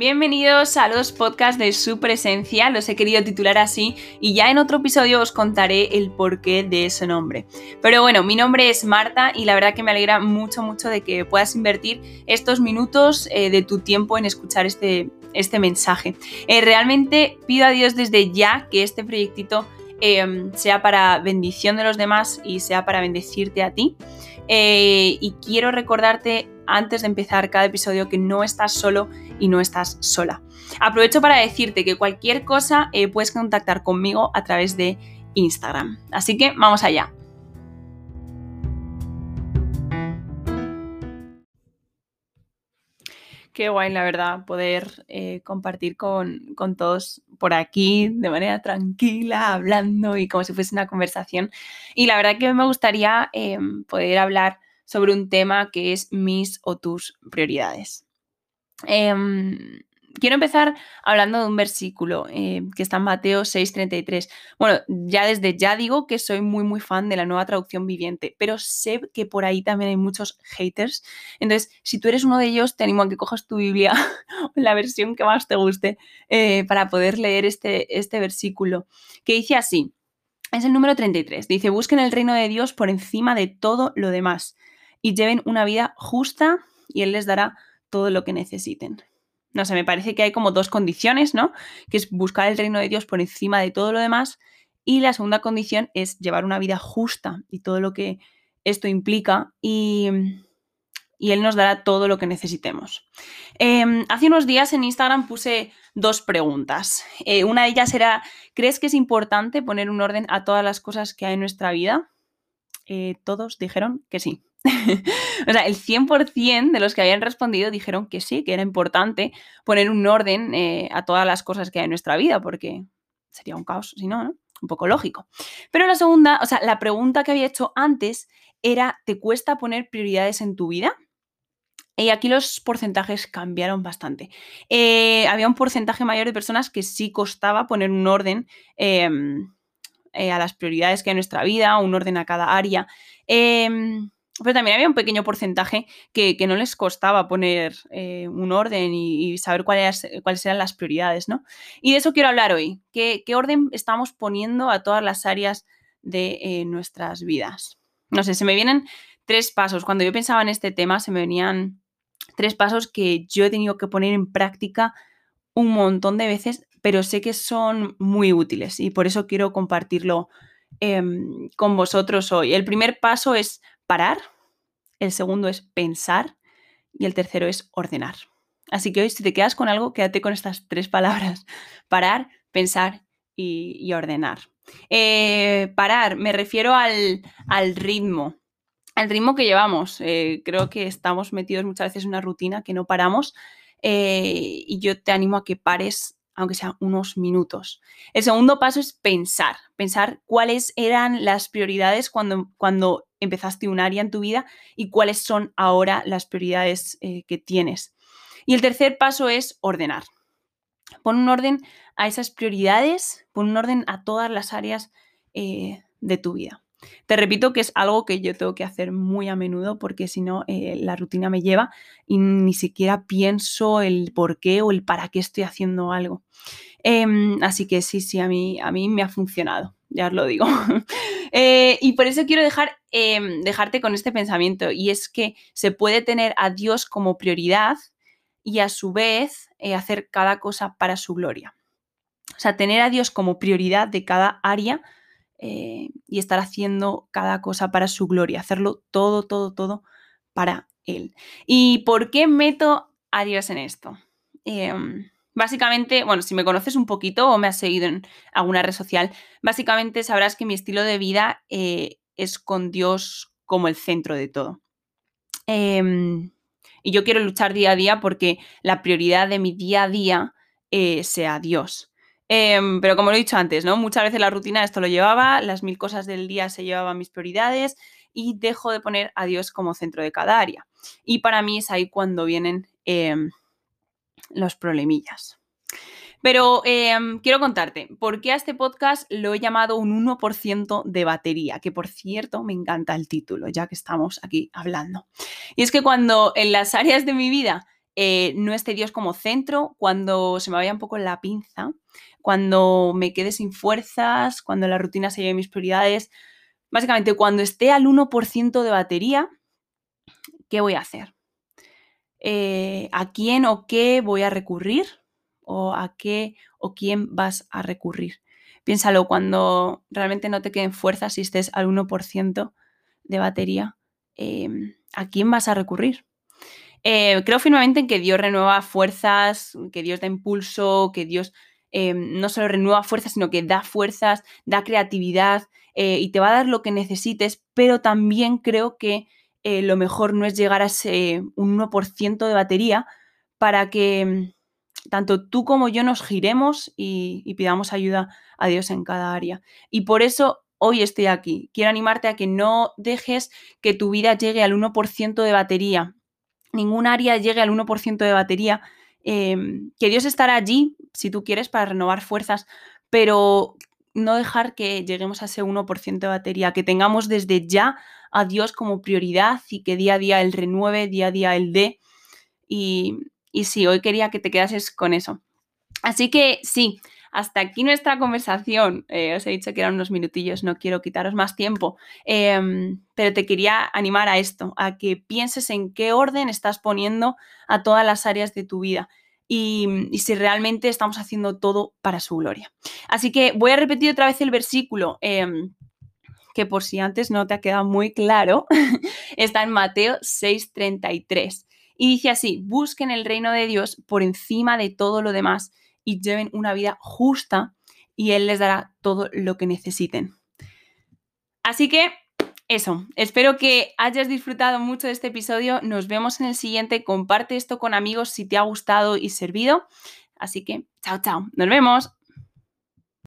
Bienvenidos a los podcasts de su presencia, los he querido titular así y ya en otro episodio os contaré el porqué de ese nombre. Pero bueno, mi nombre es Marta y la verdad que me alegra mucho, mucho de que puedas invertir estos minutos eh, de tu tiempo en escuchar este, este mensaje. Eh, realmente pido a Dios desde ya que este proyectito eh, sea para bendición de los demás y sea para bendecirte a ti. y quiero recordarte antes de empezar cada episodio que no estás solo y no estás sola. Aprovecho para decirte que cualquier cosa eh, puedes contactar conmigo a través de Instagram. Así que vamos allá. Qué guay, la verdad, poder eh, compartir con, todos por aquí de manera tranquila, hablando y como si fuese una conversación. Y la verdad que me gustaría em, poder hablar sobre un tema que es mis o tus prioridades. Em, quiero empezar hablando de un versículo eh, que está en Mateo 6:33. Bueno, ya desde ya digo que soy muy muy fan de la nueva traducción viviente, pero sé que por ahí también hay muchos haters. Entonces, si tú eres uno de ellos, te animo a que cojas tu Biblia, la versión que más te guste, eh, para poder leer este, este versículo, que dice así. Es el número 33. Dice, busquen el reino de Dios por encima de todo lo demás y lleven una vida justa y Él les dará todo lo que necesiten. No sé, me parece que hay como dos condiciones, ¿no? Que es buscar el reino de Dios por encima de todo lo demás. Y la segunda condición es llevar una vida justa y todo lo que esto implica. Y, Él nos dará todo lo que necesitemos. Em, hace unos días en Instagram puse dos preguntas. Eh, una de ellas era, ¿crees que es importante poner un orden a todas las cosas que hay en nuestra vida? Eh, todos dijeron que sí. o sea, el 100% de los que habían respondido dijeron que sí, que era importante poner un orden eh, a todas las cosas que hay en nuestra vida, porque sería un caos, si no, ¿no? Un poco lógico. Pero la segunda, o sea, la pregunta que había hecho antes era, ¿te cuesta poner prioridades en tu vida? Y aquí los porcentajes cambiaron bastante. Eh, había un porcentaje mayor de personas que sí costaba poner un orden em, eh, a las prioridades que hay en nuestra vida, un orden a cada área. Pero también había un pequeño porcentaje que, no les costaba poner eh, un orden y, saber cuáles, cuáles eran las prioridades, ¿no? Y de eso quiero hablar hoy. ¿Qué, orden estamos poniendo a todas las áreas de eh, nuestras vidas? No sé, se me vienen tres pasos. Cuando yo pensaba en este tema, se me venían tres pasos que yo he tenido que poner en práctica un montón de veces, pero sé que son muy útiles y por eso quiero compartirlo em, con vosotros hoy. El primer paso es parar, el segundo es pensar y el tercero es ordenar. Así que hoy si te quedas con algo, quédate con estas tres palabras, parar, pensar y, ordenar. Eh, parar, me refiero al, ritmo, al ritmo que llevamos. Eh, creo que estamos metidos muchas veces en una rutina que no paramos eh, y yo te animo a que pares aunque sea unos minutos. El segundo paso es pensar, pensar cuáles eran las prioridades cuando, cuando empezaste un área en tu vida y cuáles son ahora las prioridades eh, que tienes. Y el tercer paso es ordenar. Pon un orden a esas prioridades, pon un orden a todas las áreas eh, de tu vida. Te repito que es algo que yo tengo que hacer muy a menudo porque si no eh, la rutina me lleva y ni siquiera pienso el por qué o el para qué estoy haciendo algo. Em, así que sí, sí, a mí, a mí me ha funcionado, ya os lo digo. Eh, y por eso quiero dejar, em, dejarte con este pensamiento y es que se puede tener a Dios como prioridad y a su vez eh, hacer cada cosa para su gloria. O sea, tener a Dios como prioridad de cada área eh, y estar haciendo cada cosa para su gloria, hacerlo todo, todo, todo para Él. ¿Y por qué meto a Dios en esto? Básicamente, bueno, si me conoces un poquito o me has seguido en alguna red social, básicamente sabrás que mi estilo de vida eh, es con Dios como el centro de todo. Em, y yo quiero luchar día a día porque la prioridad de mi día a día eh, sea Dios. Em, pero como lo he dicho antes, ¿no? Muchas veces la rutina esto lo llevaba, las mil cosas del día se llevaban mis prioridades y dejo de poner a Dios como centro de cada área. Y para mí es ahí cuando vienen em, los problemillas. Pero em, quiero contarte, ¿por qué a este podcast lo he llamado un 1% de batería? Que por cierto, me encanta el título, ya que estamos aquí hablando. Y es que cuando en las áreas de mi vida eh, no esté Dios como centro, cuando se me vaya un poco la pinza, cuando me quede sin fuerzas, cuando la rutina se lleve mis prioridades. Básicamente, cuando esté al 1% de batería, ¿qué voy a hacer? Eh, ¿A quién o qué voy a recurrir? ¿O a qué o quién vas a recurrir? Piénsalo, cuando realmente no te queden fuerzas y estés al 1% de batería, em, ¿a quién vas a recurrir? Eh, creo firmemente en que Dios renueva fuerzas, que Dios da impulso, que Dios em, no solo renueva fuerzas, sino que da fuerzas, da creatividad eh, y te va a dar lo que necesites, pero también creo que eh, lo mejor no es llegar a ese un 1% de batería para que em, tanto tú como yo nos giremos y, y pidamos ayuda a Dios en cada área. Y por eso hoy estoy aquí. Quiero animarte a que no dejes que tu vida llegue al 1% de batería, ningún área llegue al 1% de batería, em, que Dios estará allí, si tú quieres, para renovar fuerzas, pero no dejar que lleguemos a ese 1% de batería, que tengamos desde ya a Dios como prioridad y que día a día Él renueve, día a día Él dé. Y, y sí, hoy quería que te quedases con eso. Así que sí, hasta aquí nuestra conversación. Eh, os he dicho que eran unos minutillos, no quiero quitaros más tiempo, em, pero te quería animar a esto, a que pienses en qué orden estás poniendo a todas las áreas de tu vida. Y, si realmente estamos haciendo todo para su gloria. Así que voy a repetir otra vez el versículo, em, que por si antes no te ha quedado muy claro, está en Mateo 6:33. Y dice así, busquen el reino de Dios por encima de todo lo demás y lleven una vida justa y Él les dará todo lo que necesiten. Así que eso, espero que hayas disfrutado mucho de este episodio. Nos vemos en el siguiente. Comparte esto con amigos si te ha gustado y servido. Así que, chao, chao. Nos vemos.